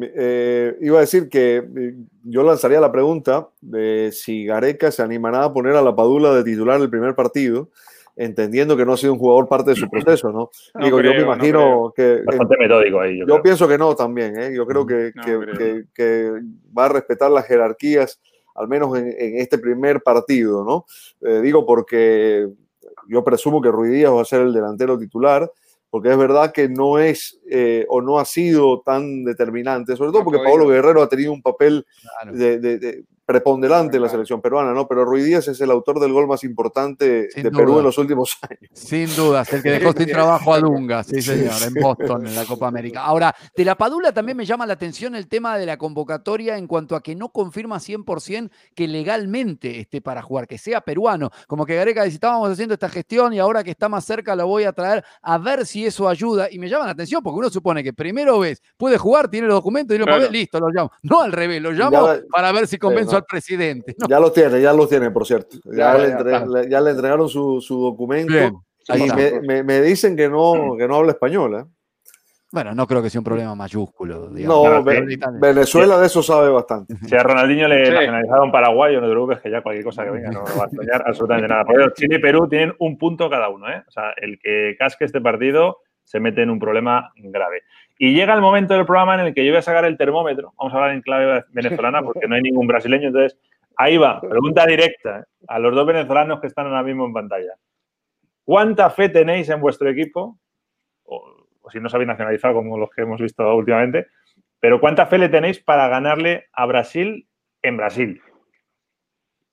Eh, iba a decir que yo lanzaría la pregunta de si Gareca se animará a poner a la Padula de titular el primer partido entendiendo que no ha sido un jugador parte de su (clears throat) proceso, ¿no? Digo, yo me imagino que... Bastante metódico ahí. Yo, pienso que no también, ¿eh? Yo creo que, que, que, va a respetar las jerarquías, al menos en, este primer partido, ¿no? Eh, digo porque yo presumo que Ruidías va a ser el delantero titular, porque es verdad que no es eh, o no ha sido tan determinante, sobre todo porque Pablo Guerrero ha tenido un papel de, preponderante en la selección peruana, ¿no? Pero Ruiz Díaz es el autor del gol más importante de Perú en los últimos (laughs) años. Sin dudas, el que dejó sin (laughs) trabajo a Dunga, sí, señor, en Boston, en la Copa (laughs) América. Ahora, de la Padula también me llama la atención el tema de la convocatoria en cuanto a que no confirma 100% que legalmente esté para jugar, que sea peruano. Como que Gareca dice, estábamos haciendo esta gestión y ahora que está más cerca lo voy a traer a ver si eso ayuda. Y me llama la atención porque uno supone que primero ves, puede jugar, tiene los documentos y lo listo, lo llamo. No al revés, lo llamo para ver si convenzo al presidente. Ya lo tiene, ya lo tiene, por cierto. Ya, le, entregaron su, documento. y me, dicen que no, que no habla español. ¿eh? Bueno, no creo que sea un problema mayúsculo. No, Venezuela de eso sabe bastante. Si a Ronaldinho le nacionalizaron paraguayo, no te preocupes que ya cualquier cosa que venga no va a extrañar absolutamente nada. Por Chile y Perú tienen un punto cada uno. ¿eh? O sea, el que casque este partido se mete en un problema grave. Y llega el momento del programa en el que yo voy a sacar el termómetro. Vamos a hablar en clave venezolana porque no hay ningún brasileño. Entonces, ahí va, pregunta directa a los dos venezolanos que están ahora mismo en pantalla. ¿Cuánta fe tenéis en vuestro equipo? O, si no os habéis nacionalizado como los que hemos visto últimamente, pero ¿cuánta fe le tenéis para ganarle a Brasil en Brasil?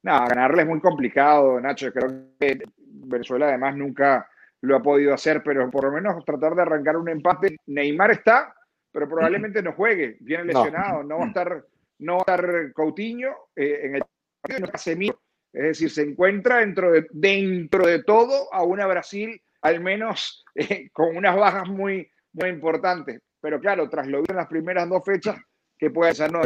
No, ganarle es muy complicado, Nacho. Creo que Venezuela además nunca lo ha podido hacer, pero por lo menos tratar de arrancar un empate. Neymar está, pero probablemente no juegue, viene lesionado, no, va a estar, no va a estar Coutinho eh, en el partido, no es decir, se encuentra dentro de, dentro de todo a una Brasil al menos (laughs) eh, con unas bajas muy, muy importantes. Pero claro, tras lo visto en las primeras dos fechas, que puede ser no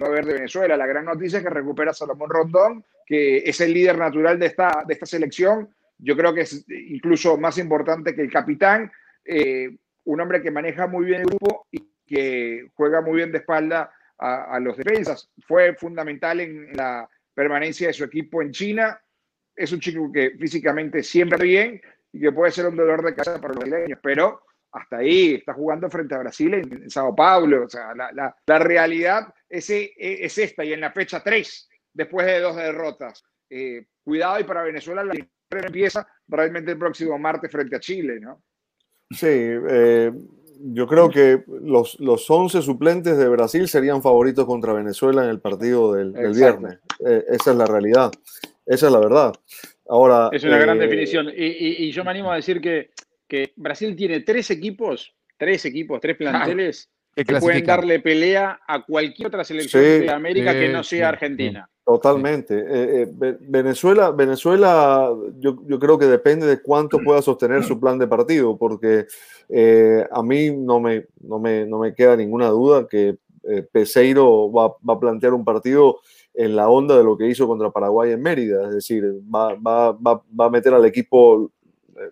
haber de Venezuela. La gran noticia es que recupera Salomón Rondón, que es el líder natural de esta, de esta selección, yo creo que es incluso más importante que el capitán, eh, un hombre que maneja muy bien el grupo y que juega muy bien de espalda a, los defensas. Fue fundamental en la permanencia de su equipo en China. Es un chico que físicamente siempre está bien y que puede ser un dolor de cabeza para los brasileños, pero hasta ahí está jugando frente a Brasil en, Sao Paulo. O sea, la, realidad es, es, esta y en la fecha 3, después de dos derrotas. Eh, cuidado y para Venezuela la empieza realmente el próximo martes frente a Chile, ¿no? Sí, eh, yo creo que los, los 11 suplentes de Brasil serían favoritos contra Venezuela en el partido del, viernes. Eh, esa es la realidad, esa es la verdad. Ahora, es una gran eh, definición. Y, yo me animo a decir que, que Brasil tiene tres equipos, tres equipos, tres planteles que pueden darle pelea a cualquier otra selección de América que no sea Argentina. Totalmente. Eh, eh, Venezuela, Venezuela yo, yo, creo que depende de cuánto pueda sostener su plan de partido, porque eh, a mí no me, no, me, no me queda ninguna duda que Peseiro va, va, a plantear un partido en la onda de lo que hizo contra Paraguay en Mérida, es decir, va, va, va a meter al equipo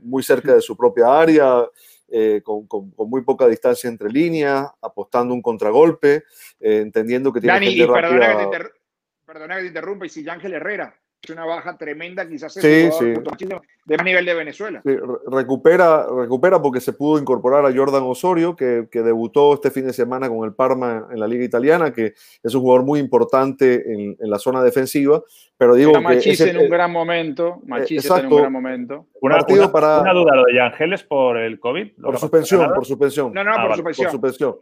muy cerca de su propia área eh, con, muy poca distancia entre líneas, apostando un contragolpe, eh, entendiendo que tiene Dani, gente rápida. Perdona que te interrumpa, y si Ángel Herrera una baja tremenda, quizás sí, sí. de más nivel de Venezuela. recupera, recupera porque se pudo incorporar a Jordan Osorio, que, debutó este fin de semana con el Parma en la Liga Italiana, que es un jugador muy importante en, la zona defensiva. Pero digo que en un gran momento. Machis en un gran momento. Una, para, una duda, lo de Ángeles por el COVID. Por suspensión, por suspensión. No, no, ah, por, suspensión. por suspensión.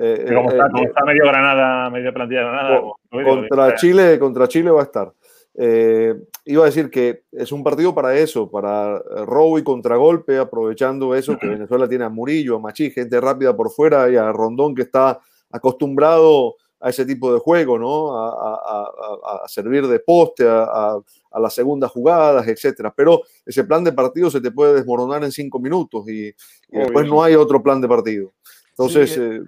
Eh, como, está, eh, está, medio Granada, medio plantilla Granada. Contra Chile, contra Chile va a estar. Eh, iba a decir que es un partido para eso, para eh, robo y contragolpe, aprovechando eso que Venezuela tiene a Murillo, a Machi, gente rápida por fuera y a Rondón que está acostumbrado a ese tipo de juego, ¿no? A, servir de poste, a, las segundas jugadas, etcétera. Pero ese plan de partido se te puede desmoronar en cinco minutos y, después no hay otro plan de partido. Entonces, eh,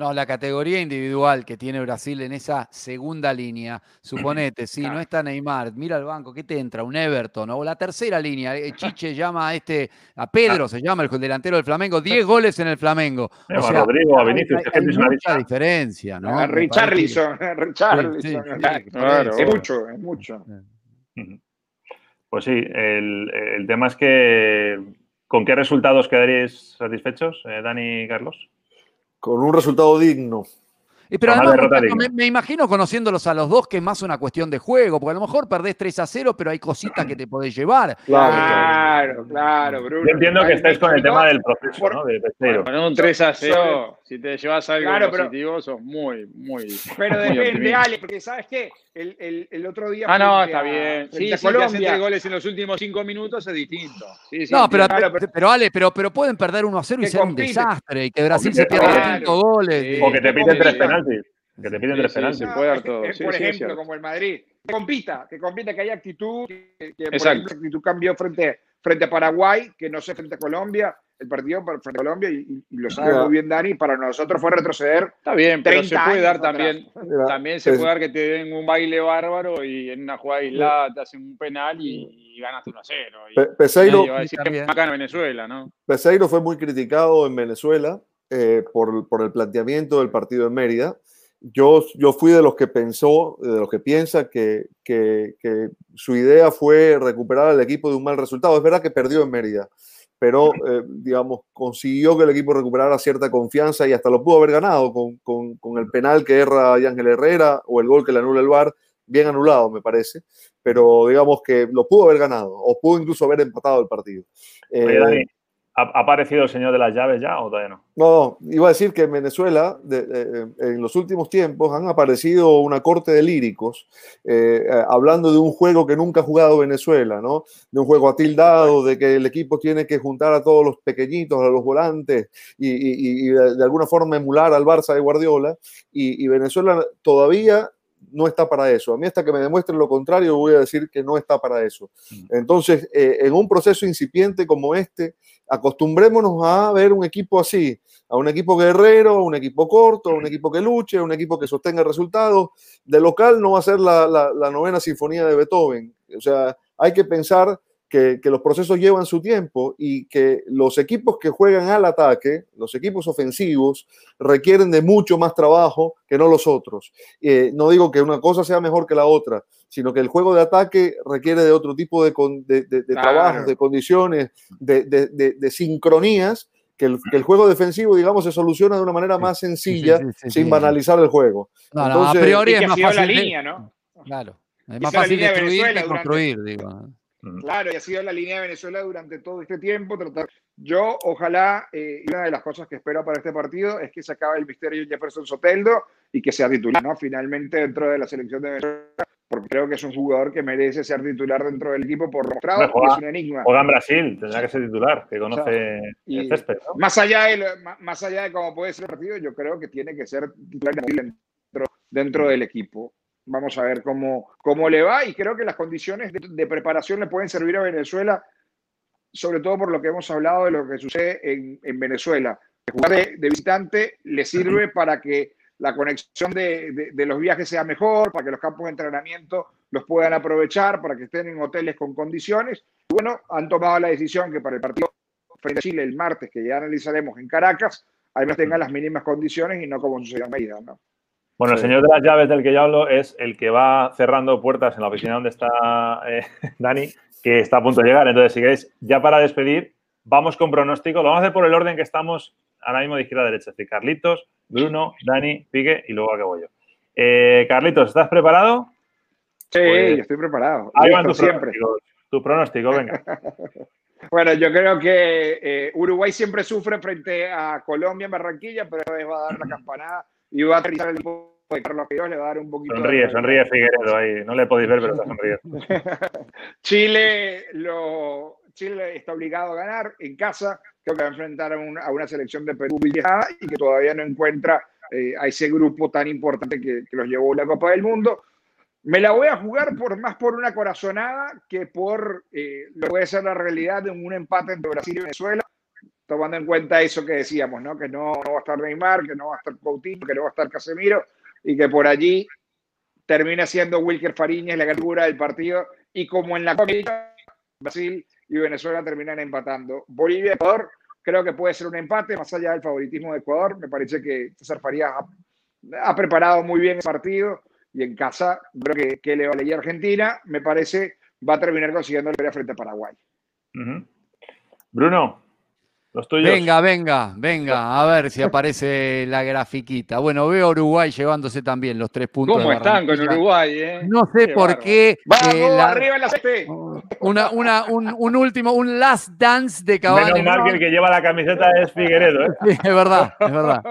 no, la categoría individual que tiene Brasil en esa segunda línea, suponete, si no está Neymar, mira al banco, ¿qué te entra? Un Everton, o la tercera línea, eh, Chiche llama a este, a Pedro se llama el delantero del Flamengo, 10 goles en el Flamengo. O sea, Rodrigo, a Vinicius, hay, mucha diferencia, ¿no? Richarlison, Richarlison, claro, es mucho, es mucho. Pues sí, el, tema es que, ¿con qué resultados quedaréis satisfechos, eh, Dani y Carlos? Con un resultado digno. Pero además, me, imagino conociéndolos a los dos que es más una cuestión de juego, porque a lo mejor perdés 3 a 0, pero hay cositas que te podés llevar. (clears throat) Claro, claro, Bruno. Yo entiendo que estés con el tema del proceso, ¿no? De cero. Con un 3 a 0, si te llevas algo claro, positivo, sos muy, muy. Pero depende, Ale, porque ¿sabes qué? El, el, el otro día. Ah, no, está bien. Sí, si Colombia. te hacen goles en los últimos 5 minutos es distinto. Sí, no, pero, pero, Ale, pero, pero pueden perder 1 a 0 y ser un desastre, y que Brasil se pierda 5 goles. O que te piden 3 penaltis. Que te piden tres penaltis. puede dar todo. por ejemplo, como el Madrid. Que compita, que compita, que haya actitud, que, por ejemplo, actitud cambió frente, frente a Paraguay, que no sé frente a Colombia, el partido frente a Colombia, y, lo sabe muy bien Dani, para nosotros fue retroceder. Está bien, pero se puede dar también, también se puede dar que te den un baile bárbaro y en una jugada aislada te hacen un penal y, ganas 1 a 0. Peseiro, Venezuela, ¿no? Peseiro fue muy criticado en Venezuela eh, por, por el planteamiento del partido en Mérida yo, yo fui de los que pensó, de los que piensa que, que, su idea fue recuperar al equipo de un mal resultado. Es verdad que perdió en Mérida, pero, eh, digamos, consiguió que el equipo recuperara cierta confianza y hasta lo pudo haber ganado con, con, con el penal que erra Ángel Herrera o el gol que le anula el VAR, bien anulado, me parece, pero digamos que lo pudo haber ganado o pudo incluso haber empatado el partido. Eh, ¿Ha aparecido el señor de las llaves ya o todavía no? No, iba a decir que en Venezuela, en los últimos tiempos, han aparecido una corte de líricos eh, eh, hablando de un juego que nunca ha jugado Venezuela, ¿no? De un juego atildado, de que el equipo tiene que juntar a todos los pequeñitos, a los volantes y, de, alguna forma emular al Barça de Guardiola. y Venezuela todavía no está para eso. A mí hasta que me demuestren lo contrario voy a decir que no está para eso. Mm. Entonces, eh, en un proceso incipiente como este, acostumbrémonos a ver un equipo así, a un equipo guerrero, un equipo corto, un equipo que luche, un equipo que sostenga resultados. De local no va a ser la, la novena sinfonía de Beethoven. O sea, hay que pensar que, los procesos llevan su tiempo y que los equipos que juegan al ataque, los equipos ofensivos, requieren de mucho más trabajo que no los otros. Eh, no digo que una cosa sea mejor que la otra, sino que el juego de ataque requiere de otro tipo de, de, de, trabajos, de condiciones, de, sincronías. Que el, que el, juego defensivo, digamos, se soluciona de una manera más sencilla, sin banalizar el juego. a priori es más fácil. La línea, ¿no? Claro. Es más fácil destruir que construir, digo. Claro, y ha sido la línea de Venezuela durante todo este tiempo. Tratar... Yo, ojalá, eh, una de las cosas que espero para este partido es que se acabe el misterio de Jefferson Soteldo y que sea titular, ¿no? Finalmente dentro de la selección de Venezuela, porque creo que es un jugador que merece ser titular dentro del equipo por mostrado, es un enigma. Juega en Brasil, tendrá que ser titular, que conoce el césped. Más allá, de, más allá de cómo puede ser el partido, yo creo que tiene que ser titular dentro, dentro del equipo. Vamos a ver cómo, cómo le va y creo que las condiciones de, preparación le pueden servir a Venezuela, sobre todo por lo que hemos hablado de lo que sucede en, Venezuela. jugar de, visitante le sirve para que la conexión de, los viajes sea mejor, para que los campos de entrenamiento los puedan aprovechar, para que estén en hoteles con condiciones. bueno, han tomado la decisión que para el partido frente a Chile el martes, que ya analizaremos en Caracas, al menos tenga las mínimas condiciones y no como sucedió en Medida, ¿no? Bueno, el señor de las llaves del que yo hablo es el que va cerrando puertas en la oficina donde está eh, (laughs) Dani, que está a punto de llegar. Entonces, si queréis, ya para despedir, vamos con pronóstico. Lo vamos a hacer por el orden que estamos ahora mismo de izquierda a derecha. Es decir, Carlitos, Bruno, Dani, Pique y luego acabo yo. Eh, Carlitos, ¿estás preparado? Sí, pues, estoy preparado. Ahí van tus siempre. Tu pronóstico, venga. (laughs) bueno, yo creo que eh, Uruguay siempre sufre frente a Colombia en Barranquilla, pero va a dar la campanada y va a aterrizar el equipo de Carlos Queiroz, le va a dar un poquito Sonríe, sonríe Figueredo ahí. No le podéis ver, pero está sonriendo. (laughs) Chile, lo, Chile está obligado a ganar en casa. Creo que va a enfrentar a una, selección de Perú y que todavía no encuentra eh, a ese grupo tan importante que, que los llevó a la Copa del Mundo. Me la voy a jugar por más por una corazonada que por eh, lo que puede ser la realidad de un empate entre Brasil y Venezuela, tomando en cuenta eso que decíamos, ¿no? Que no, va a estar Neymar, que no va a estar Coutinho, que no va a estar Casemiro y que por allí termina siendo Wilker Fariñez la figura del partido y como en la Copa Brasil y Venezuela terminan empatando. Bolivia Ecuador creo que puede ser un empate más allá del favoritismo de Ecuador. Me parece que César Farías ha, preparado muy bien el partido y en casa creo que, que le vale a Argentina, me parece, va a terminar consiguiendo la frente a Paraguay. Bruno, Venga, venga, venga, a ver si aparece la grafiquita. Bueno, veo a Uruguay llevándose también los tres puntos. ¿Cómo están con Uruguay? Eh? No sé por qué. Vamos, eh, arriba en la CP. Una, una, un, un, último, un last dance de Cavani. Menos mal que el que lleva la camiseta es Figueredo. ¿eh? Sí, es verdad, es verdad.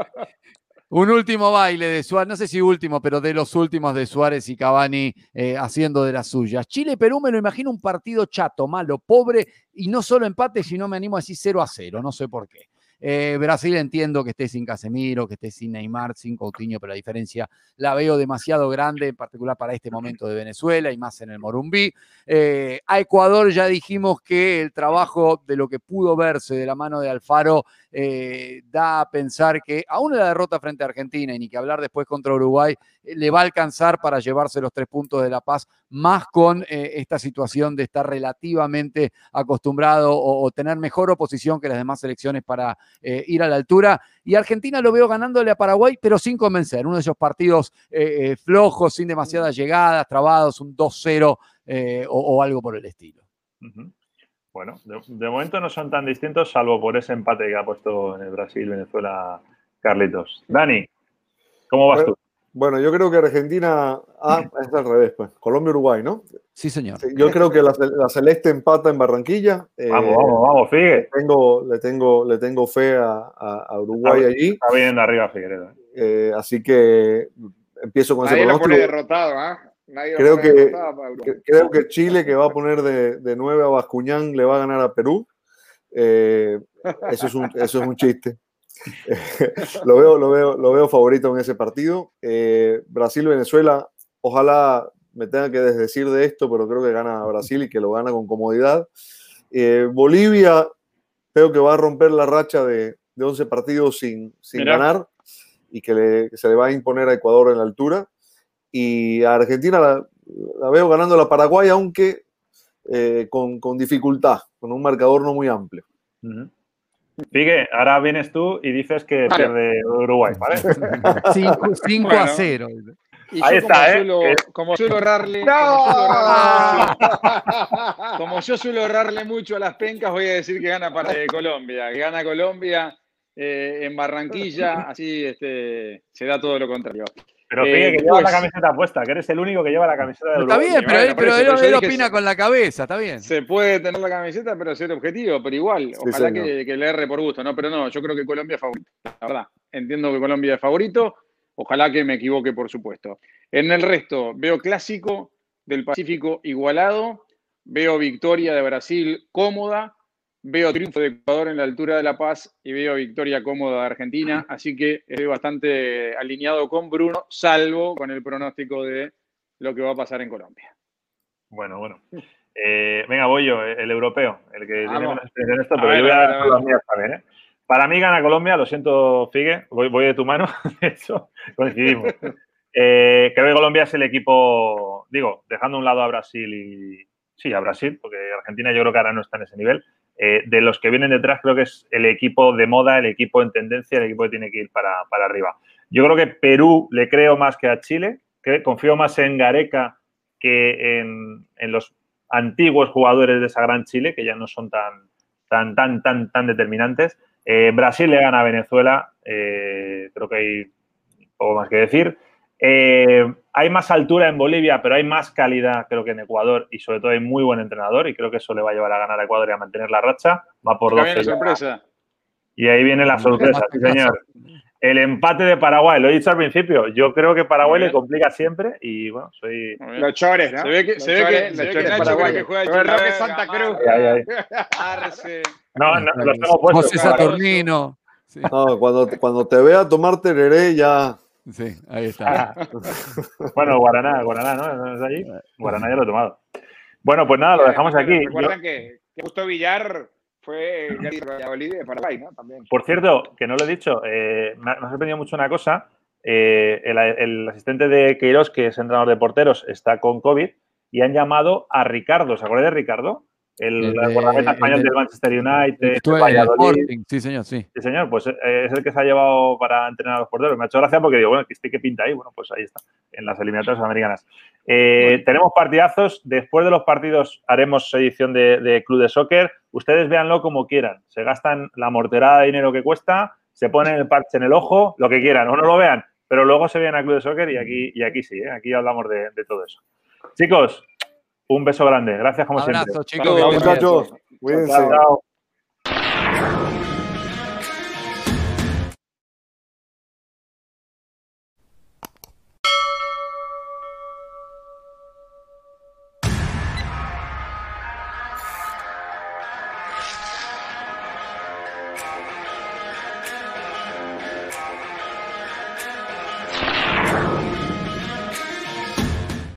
Un último baile de Suárez, no sé si último, pero de los últimos de Suárez y Cavani eh, haciendo de las suyas. Chile-Perú me lo imagino un partido chato, malo, pobre y no solo empate, sino me animo a decir 0 a 0, no sé por qué. Eh, Brasil entiendo que esté sin Casemiro, que esté sin Neymar, sin Coutinho, pero la diferencia la veo demasiado grande, en particular para este momento de Venezuela y más en el Morumbí. Eh, a Ecuador ya dijimos que el trabajo de lo que pudo verse de la mano de Alfaro eh, da a pensar que aún la derrota frente a Argentina y ni que hablar después contra Uruguay, le va a alcanzar para llevarse los tres puntos de La Paz, más con esta situación de estar relativamente acostumbrado o, o, tener mejor oposición que las demás selecciones para eh, ir a la altura. Y Argentina lo veo ganándole a Paraguay, pero sin convencer. Uno de esos partidos eh, eh, flojos, sin demasiadas llegadas, trabados, un 2-0 o, algo por el estilo. Bueno, de, momento no son tan distintos, salvo por ese empate que ha puesto en el Brasil-Venezuela Carlitos. Dani, ¿cómo vas tú? Bueno, yo creo que Argentina. Ah, es al revés, pues. Colombia-Uruguay, ¿no? Sí, señor. Yo creo que la, Celeste empata en Barranquilla. Eh, vamos, vamos, vamos, Figue. Le tengo, le tengo, le tengo fe a, Uruguay allí. Está bien arriba, Figueredo. Eh, así que empiezo con Nadie ese pronóstico. Lo derrotado, ¿ah? Nadie creo, que, creo que Chile, que va a poner de, de 9 a Bascuñán, le va a ganar a Perú. Eh, eso, es un, eso es un chiste. (laughs) lo, veo, lo, veo, lo veo favorito en ese partido. Eh, Brasil-Venezuela, ojalá me tenga que desdecir de esto, pero creo que gana Brasil y que lo gana con comodidad. Eh, Bolivia, creo que va a romper la racha de, de 11 partidos sin, sin ganar y que, se le va a imponer a Ecuador en la altura. Y a Argentina la, veo ganando la Paraguay, aunque eh, con, con, dificultad, con un marcador no muy amplio. Figue, ahora vienes tú y dices que pierde Uruguay, ¿vale? (laughs) 5 a 0. Ahí está, ¿eh? como suelo ahorrarle, (laughs) como, yo suelo ahorrarle mucho a las pencas, voy a decir que gana para Colombia, que gana Colombia eh, en Barranquilla, así este, se da todo lo contrario. Pero fíjate eh, que lleva la camiseta puesta, que eres el único que lleva la camiseta de Uruguay. Está bien, pero, él, pero él, opina con la cabeza, está bien. Se puede tener la camiseta, pero ser objetivo, pero igual, ojalá que, que, le erre por gusto, ¿no? Pero no, yo creo que Colombia es favorito, la verdad. Entiendo que Colombia es favorito, ojalá que me equivoque, por supuesto. En el resto, veo clásico del Pacífico igualado, veo victoria de Brasil cómoda, Veo triunfo de Ecuador en la altura de La Paz y veo victoria cómoda de Argentina, así que estoy bastante alineado con Bruno, salvo con el pronóstico de lo que va a pasar en Colombia. Bueno, bueno. Eh, venga, voy yo, el europeo, el que tiene menos experiencia en esto, pero yo voy a dar las mías también. ¿eh? Para mí gana Colombia, lo siento, Figue, voy, voy de tu mano, (laughs) de hecho, coincidimos. Eh, creo que Colombia es el equipo, digo, dejando a un lado a Brasil y. Sí, a Brasil, porque Argentina yo creo que ahora no está en ese nivel eh, de los que vienen detrás, creo que es el equipo de moda, el equipo en tendencia, el equipo que tiene que ir para, arriba. Yo creo que Perú le creo más que a Chile, que confío más en Gareca que en, los antiguos jugadores de esa gran Chile, que ya no son tan, tan, tan, tan, tan determinantes. Eh, Brasil le gana a Venezuela, eh, creo que hay poco más que decir. Eh, hay más altura en Bolivia, pero hay más calidad, creo que en Ecuador, y sobre todo hay muy buen entrenador, y creo que eso le va a llevar a ganar a Ecuador y a mantener la racha. Va por 12. sorpresa. Y ahí viene la sorpresa, sí, señor. El empate de Paraguay, lo he dicho al principio. Yo creo que Paraguay le complica siempre y bueno, soy. Los chores, ¿no? Se ve que, se ve que, se ve que Paraguay que juega el Santa Cruz. (laughs) No, no, los tengo puestos. José Saturnino. No, cuando, cuando te vea tomar tereré ya. Sí, ahí está. (laughs) bueno, Guaraná, Guaraná, ¿no? ¿No es allí? Guaraná ya lo he tomado. Bueno, pues nada, lo dejamos aquí. Recuerden que, Justo Villar fue Valladolid de Paraguay, ¿no? También. Por cierto, que no lo he dicho, eh, me, ha, sorprendido mucho una cosa. Eh, el, asistente de Queiroz, que es entrenador de porteros, está con COVID y han llamado a Ricardo. ¿Se acuerdan de Ricardo? El, guardameta español del Manchester United, Sporting, sí señor, sí. Sí señor, pues eh, es el que se ha llevado para entrenar a los porteros. Me ha hecho gracia porque digo, bueno, ¿qué, qué pinta ahí? Bueno, pues ahí está, en las eliminatorias americanas. Eh, tenemos partidazos, después de los partidos haremos edición de, Club de Soccer. Ustedes véanlo como quieran, se gastan la morterada de dinero que cuesta, se ponen el parche en el ojo, lo que quieran, o no lo vean, pero luego se vienen a Club de Soccer y aquí, y aquí sí, ¿eh? aquí hablamos de, de todo eso. Chicos, un beso grande. Gracias como Abrazo, siempre. chicos. muchachos. Cuídense. Chao.